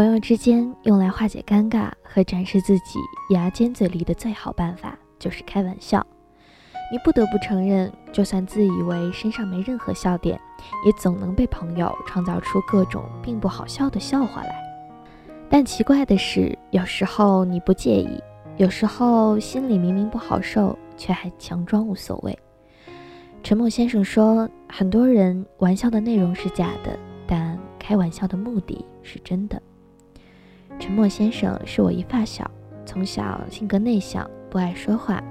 朋友之间用来化解尴尬和展示自己牙尖嘴利的最好办法就是开玩笑。你不得不承认，就算自以为身上没任何笑点，也总能被朋友创造出各种并不好笑的笑话来。但奇怪的是，有时候你不介意，有时候心里明明不好受，却还强装无所谓。沉默先生说，很多人玩笑的内容是假的，但开玩笑的目的是真的。沉默先生是我一发小，从小性格内向，不爱说话。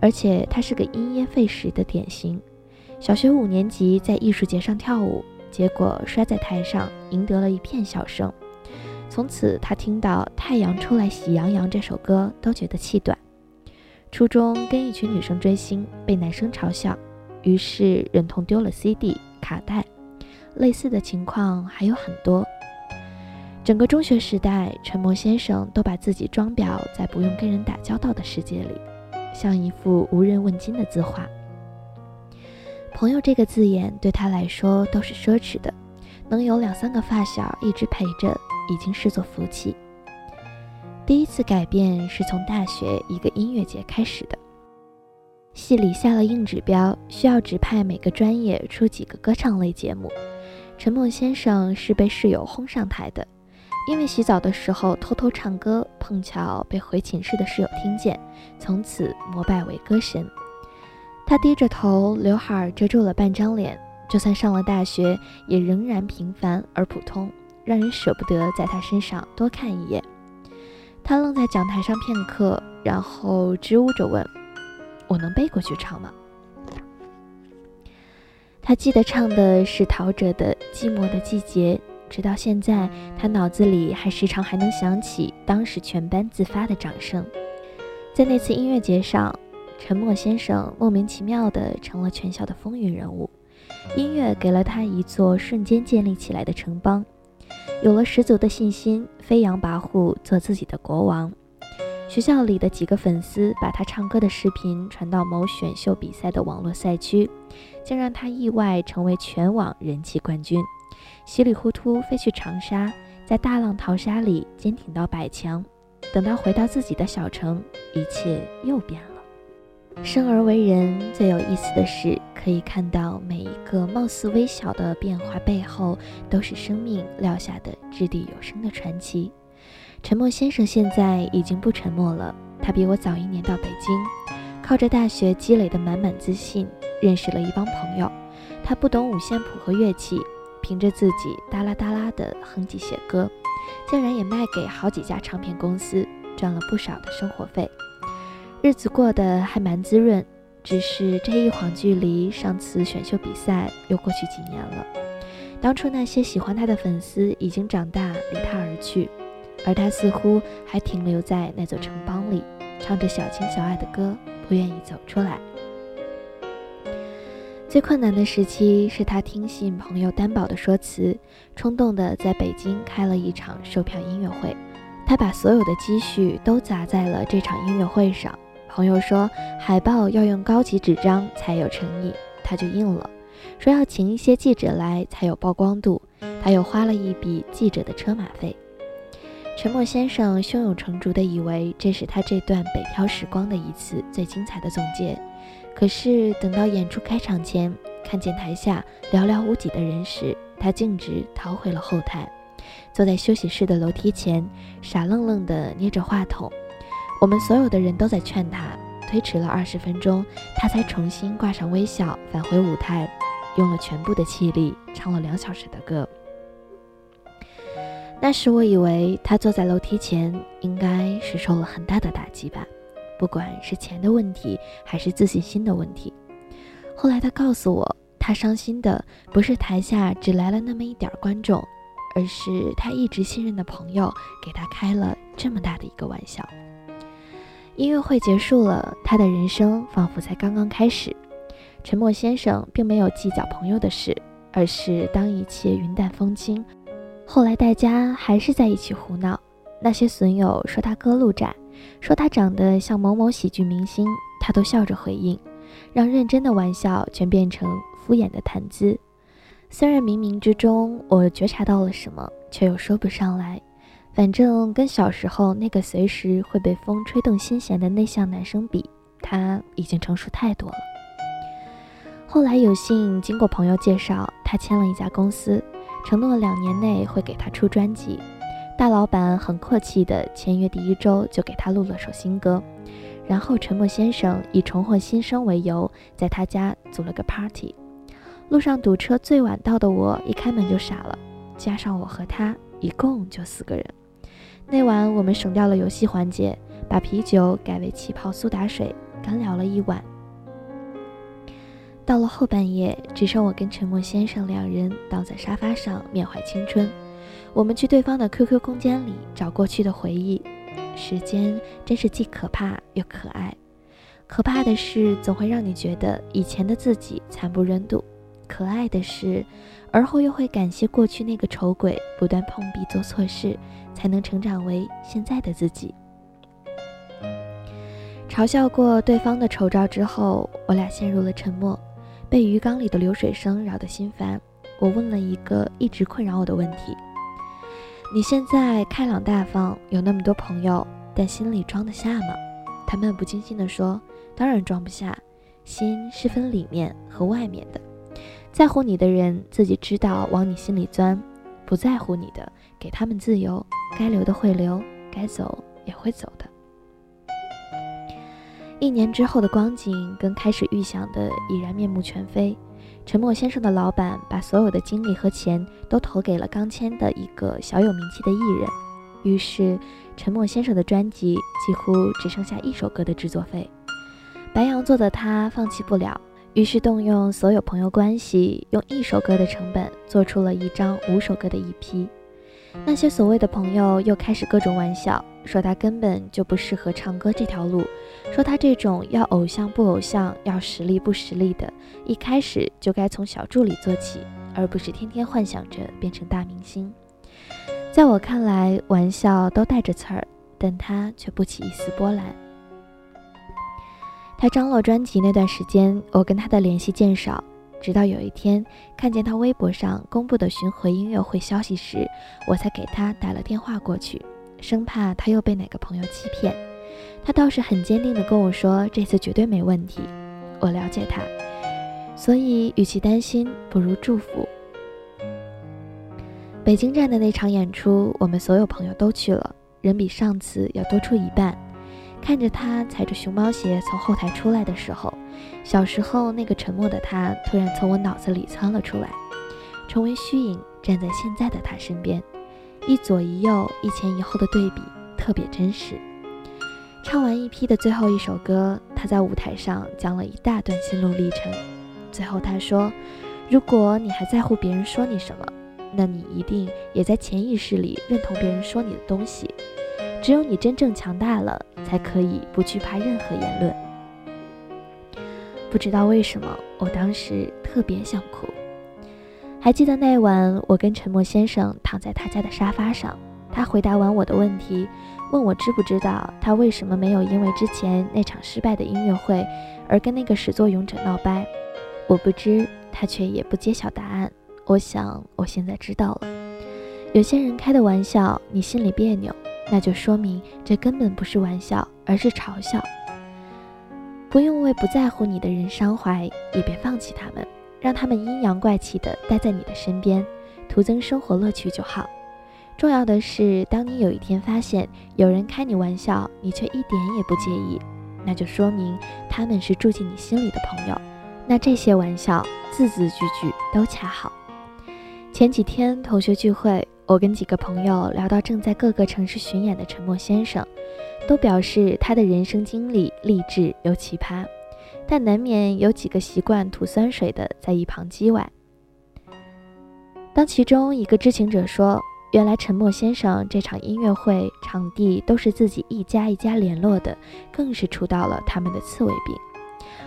而且他是个因噎废食的典型。小学五年级在艺术节上跳舞，结果摔在台上，赢得了一片笑声。从此，他听到《太阳出来喜洋洋》这首歌都觉得气短。初中跟一群女生追星，被男生嘲笑，于是忍痛丢了 CD 卡带。类似的情况还有很多。整个中学时代，陈默先生都把自己装裱在不用跟人打交道的世界里。像一幅无人问津的字画。朋友这个字眼对他来说都是奢侈的，能有两三个发小一直陪着，已经是座福气。第一次改变是从大学一个音乐节开始的。系里下了硬指标，需要指派每个专业出几个歌唱类节目。陈默先生是被室友轰上台的。因为洗澡的时候偷偷唱歌，碰巧被回寝室的室友听见，从此膜拜为歌神。他低着头，刘海遮住了半张脸，就算上了大学，也仍然平凡而普通，让人舍不得在他身上多看一眼。他愣在讲台上片刻，然后支吾着问：“我能背过去唱吗？”他记得唱的是陶喆的《寂寞的季节》。直到现在，他脑子里还时常还能想起当时全班自发的掌声。在那次音乐节上，沉默先生莫名其妙地成了全校的风云人物。音乐给了他一座瞬间建立起来的城邦，有了十足的信心，飞扬跋扈做自己的国王。学校里的几个粉丝把他唱歌的视频传到某选秀比赛的网络赛区，竟让他意外成为全网人气冠军。稀里糊涂飞去长沙，在大浪淘沙里坚挺到百强。等到回到自己的小城，一切又变了。生而为人，最有意思的是，可以看到每一个貌似微小的变化背后，都是生命撂下的掷地有声的传奇。沉默先生现在已经不沉默了，他比我早一年到北京，靠着大学积累的满满自信，认识了一帮朋友。他不懂五线谱和乐器。凭着自己哒啦哒啦的哼唧写歌，竟然也卖给好几家唱片公司，赚了不少的生活费，日子过得还蛮滋润。只是这一晃，距离上次选秀比赛又过去几年了。当初那些喜欢他的粉丝已经长大，离他而去，而他似乎还停留在那座城邦里，唱着小情小爱的歌，不愿意走出来。最困难的时期是他听信朋友担保的说辞，冲动的在北京开了一场售票音乐会。他把所有的积蓄都砸在了这场音乐会上。朋友说海报要用高级纸张才有诚意，他就应了。说要请一些记者来才有曝光度，他又花了一笔记者的车马费。沉默先生胸有成竹地以为这是他这段北漂时光的一次最精彩的总结。可是等到演出开场前，看见台下寥寥无几的人时，他径直逃回了后台，坐在休息室的楼梯前，傻愣愣地捏着话筒。我们所有的人都在劝他，推迟了二十分钟，他才重新挂上微笑，返回舞台，用了全部的气力唱了两小时的歌。那时我以为他坐在楼梯前，应该是受了很大的打击吧。不管是钱的问题，还是自信心的问题，后来他告诉我，他伤心的不是台下只来了那么一点观众，而是他一直信任的朋友给他开了这么大的一个玩笑。音乐会结束了，他的人生仿佛才刚刚开始。沉默先生并没有计较朋友的事，而是当一切云淡风轻。后来大家还是在一起胡闹，那些损友说他歌路窄。说他长得像某某喜剧明星，他都笑着回应，让认真的玩笑全变成敷衍的谈资。虽然冥冥之中我觉察到了什么，却又说不上来。反正跟小时候那个随时会被风吹动心弦的内向男生比，他已经成熟太多了。后来有幸经过朋友介绍，他签了一家公司，承诺两年内会给他出专辑。大老板很客气的签约第一周就给他录了首新歌，然后沉默先生以重获新生为由，在他家组了个 party。路上堵车最晚到的我一开门就傻了，加上我和他一共就四个人。那晚我们省掉了游戏环节，把啤酒改为气泡苏打水，干聊了一晚。到了后半夜，只剩我跟沉默先生两人倒在沙发上，缅怀青春。我们去对方的 QQ 空间里找过去的回忆。时间真是既可怕又可爱。可怕的是，总会让你觉得以前的自己惨不忍睹；可爱的是，而后又会感谢过去那个丑鬼，不断碰壁做错事。才能成长为现在的自己。嘲笑过对方的丑照之后，我俩陷入了沉默，被鱼缸里的流水声扰得心烦。我问了一个一直困扰我的问题：你现在开朗大方，有那么多朋友，但心里装得下吗？他漫不经心地说：“当然装不下，心是分里面和外面的。在乎你的人自己知道往你心里钻，不在乎你的。”给他们自由，该留的会留，该走也会走的。一年之后的光景跟开始预想的已然面目全非。沉默先生的老板把所有的精力和钱都投给了刚签的一个小有名气的艺人，于是沉默先生的专辑几乎只剩下一首歌的制作费。白羊座的他放弃不了，于是动用所有朋友关系，用一首歌的成本做出了一张五首歌的 EP。那些所谓的朋友又开始各种玩笑，说他根本就不适合唱歌这条路，说他这种要偶像不偶像，要实力不实力的，一开始就该从小助理做起，而不是天天幻想着变成大明星。在我看来，玩笑都带着刺儿，但他却不起一丝波澜。他张罗专辑那段时间，我跟他的联系渐少。直到有一天看见他微博上公布的巡回音乐会消息时，我才给他打了电话过去，生怕他又被哪个朋友欺骗。他倒是很坚定地跟我说，这次绝对没问题。我了解他，所以与其担心，不如祝福。北京站的那场演出，我们所有朋友都去了，人比上次要多出一半。看着他踩着熊猫鞋从后台出来的时候，小时候那个沉默的他突然从我脑子里窜了出来，成为虚影站在现在的他身边，一左一右，一前一后的对比特别真实。唱完一批的最后一首歌，他在舞台上讲了一大段心路历程。最后他说：“如果你还在乎别人说你什么，那你一定也在潜意识里认同别人说你的东西。只有你真正强大了。”才可以不惧怕任何言论。不知道为什么，我当时特别想哭。还记得那晚，我跟沉默先生躺在他家的沙发上，他回答完我的问题，问我知不知道他为什么没有因为之前那场失败的音乐会而跟那个始作俑者闹掰。我不知，他却也不揭晓答案。我想，我现在知道了。有些人开的玩笑，你心里别扭。那就说明这根本不是玩笑，而是嘲笑。不用为不在乎你的人伤怀，也别放弃他们，让他们阴阳怪气的待在你的身边，徒增生活乐趣就好。重要的是，当你有一天发现有人开你玩笑，你却一点也不介意，那就说明他们是住进你心里的朋友。那这些玩笑字字句句都恰好。前几天同学聚会。我跟几个朋友聊到正在各个城市巡演的沉默先生，都表示他的人生经历励志又奇葩，但难免有几个习惯吐酸水的在一旁叽歪。当其中一个知情者说：“原来沉默先生这场音乐会场地都是自己一家一家联络的，更是触到了他们的刺猬病。”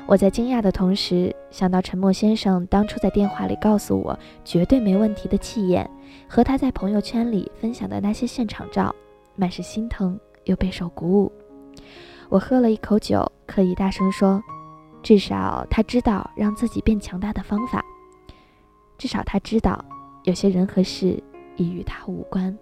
我在惊讶的同时，想到沉默先生当初在电话里告诉我绝对没问题的气焰，和他在朋友圈里分享的那些现场照，满是心疼又备受鼓舞。我喝了一口酒，刻意大声说：“至少他知道让自己变强大的方法，至少他知道有些人和事已与他无关。”